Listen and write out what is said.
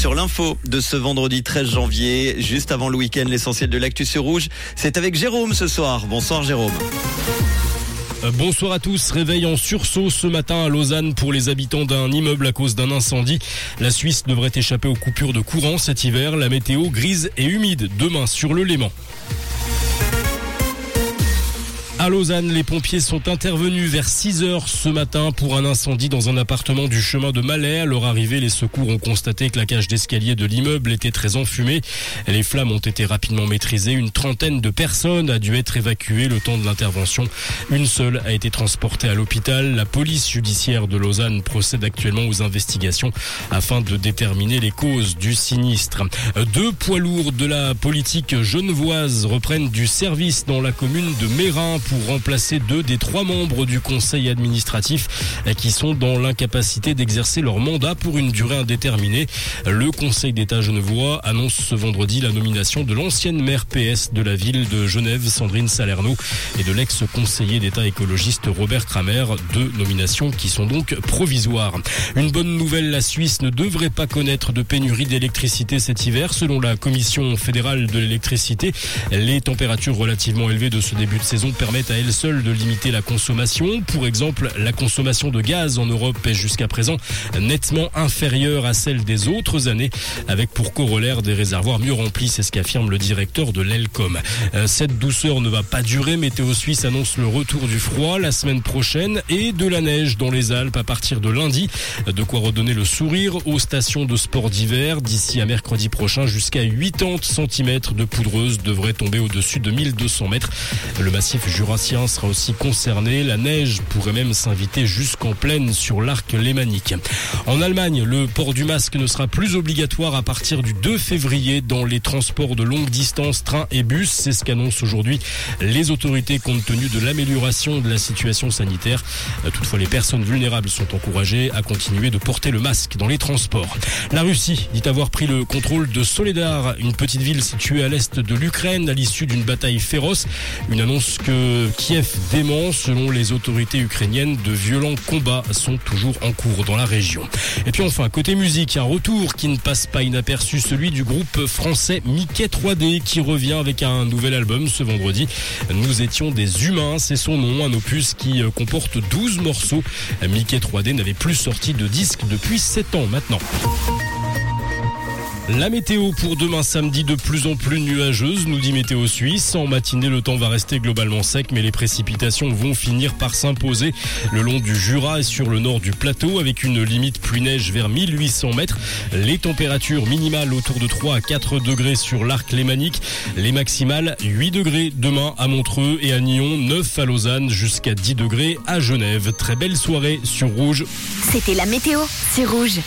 sur l'info de ce vendredi 13 janvier, juste avant le week-end, l'essentiel de l'actu sur rouge. C'est avec Jérôme ce soir. Bonsoir Jérôme. Euh, bonsoir à tous. Réveil en sursaut ce matin à Lausanne pour les habitants d'un immeuble à cause d'un incendie. La Suisse devrait échapper aux coupures de courant cet hiver. La météo grise et humide demain sur le Léman. À Lausanne, les pompiers sont intervenus vers 6 heures ce matin pour un incendie dans un appartement du chemin de Malais. À leur arrivée, les secours ont constaté que la cage d'escalier de l'immeuble était très enfumée. Les flammes ont été rapidement maîtrisées. Une trentaine de personnes a dû être évacuées le temps de l'intervention. Une seule a été transportée à l'hôpital. La police judiciaire de Lausanne procède actuellement aux investigations afin de déterminer les causes du sinistre. Deux poids lourds de la politique genevoise reprennent du service dans la commune de Mérin pour remplacer deux des trois membres du conseil administratif qui sont dans l'incapacité d'exercer leur mandat pour une durée indéterminée. Le conseil d'État genevois annonce ce vendredi la nomination de l'ancienne maire PS de la ville de Genève, Sandrine Salerno, et de l'ex-conseiller d'État écologiste Robert Kramer, deux nominations qui sont donc provisoires. Une bonne nouvelle, la Suisse ne devrait pas connaître de pénurie d'électricité cet hiver. Selon la Commission fédérale de l'électricité, les températures relativement élevées de ce début de saison permettent à elle seule de limiter la consommation. Pour exemple, la consommation de gaz en Europe est jusqu'à présent nettement inférieure à celle des autres années, avec pour corollaire des réservoirs mieux remplis, c'est ce qu'affirme le directeur de l'ELCOM. Euh, cette douceur ne va pas durer. Météo Suisse annonce le retour du froid la semaine prochaine et de la neige dans les Alpes à partir de lundi. De quoi redonner le sourire aux stations de sport d'hiver. D'ici à mercredi prochain, jusqu'à 80 cm de poudreuse devrait tomber au-dessus de 1200 mètres. Le massif jurassien sera aussi concerné. La neige pourrait même s'inviter jusqu'en pleine sur l'arc lémanique. En Allemagne, le port du masque ne sera plus obligatoire à partir du 2 février dans les transports de longue distance, trains et bus. C'est ce qu'annoncent aujourd'hui les autorités compte tenu de l'amélioration de la situation sanitaire. Toutefois, les personnes vulnérables sont encouragées à continuer de porter le masque dans les transports. La Russie dit avoir pris le contrôle de Soledar, une petite ville située à l'est de l'Ukraine à l'issue d'une bataille féroce. Une annonce que Kiev dément. Selon les autorités ukrainiennes, de violents combats sont toujours en cours dans la région. Et puis enfin, côté musique, un retour qui ne passe pas inaperçu, celui du groupe français Mickey 3D qui revient avec un nouvel album ce vendredi. Nous étions des humains, c'est son nom, un opus qui euh, comporte 12 morceaux. Mickey 3D n'avait plus sorti de disque depuis 7 ans maintenant. La météo pour demain samedi de plus en plus nuageuse, nous dit Météo Suisse. En matinée, le temps va rester globalement sec, mais les précipitations vont finir par s'imposer le long du Jura et sur le nord du plateau, avec une limite pluie-neige vers 1800 mètres. Les températures minimales autour de 3 à 4 degrés sur l'arc lémanique. Les maximales 8 degrés demain à Montreux et à Nyon, 9 à Lausanne, jusqu'à 10 degrés à Genève. Très belle soirée sur Rouge. C'était la météo, c'est Rouge.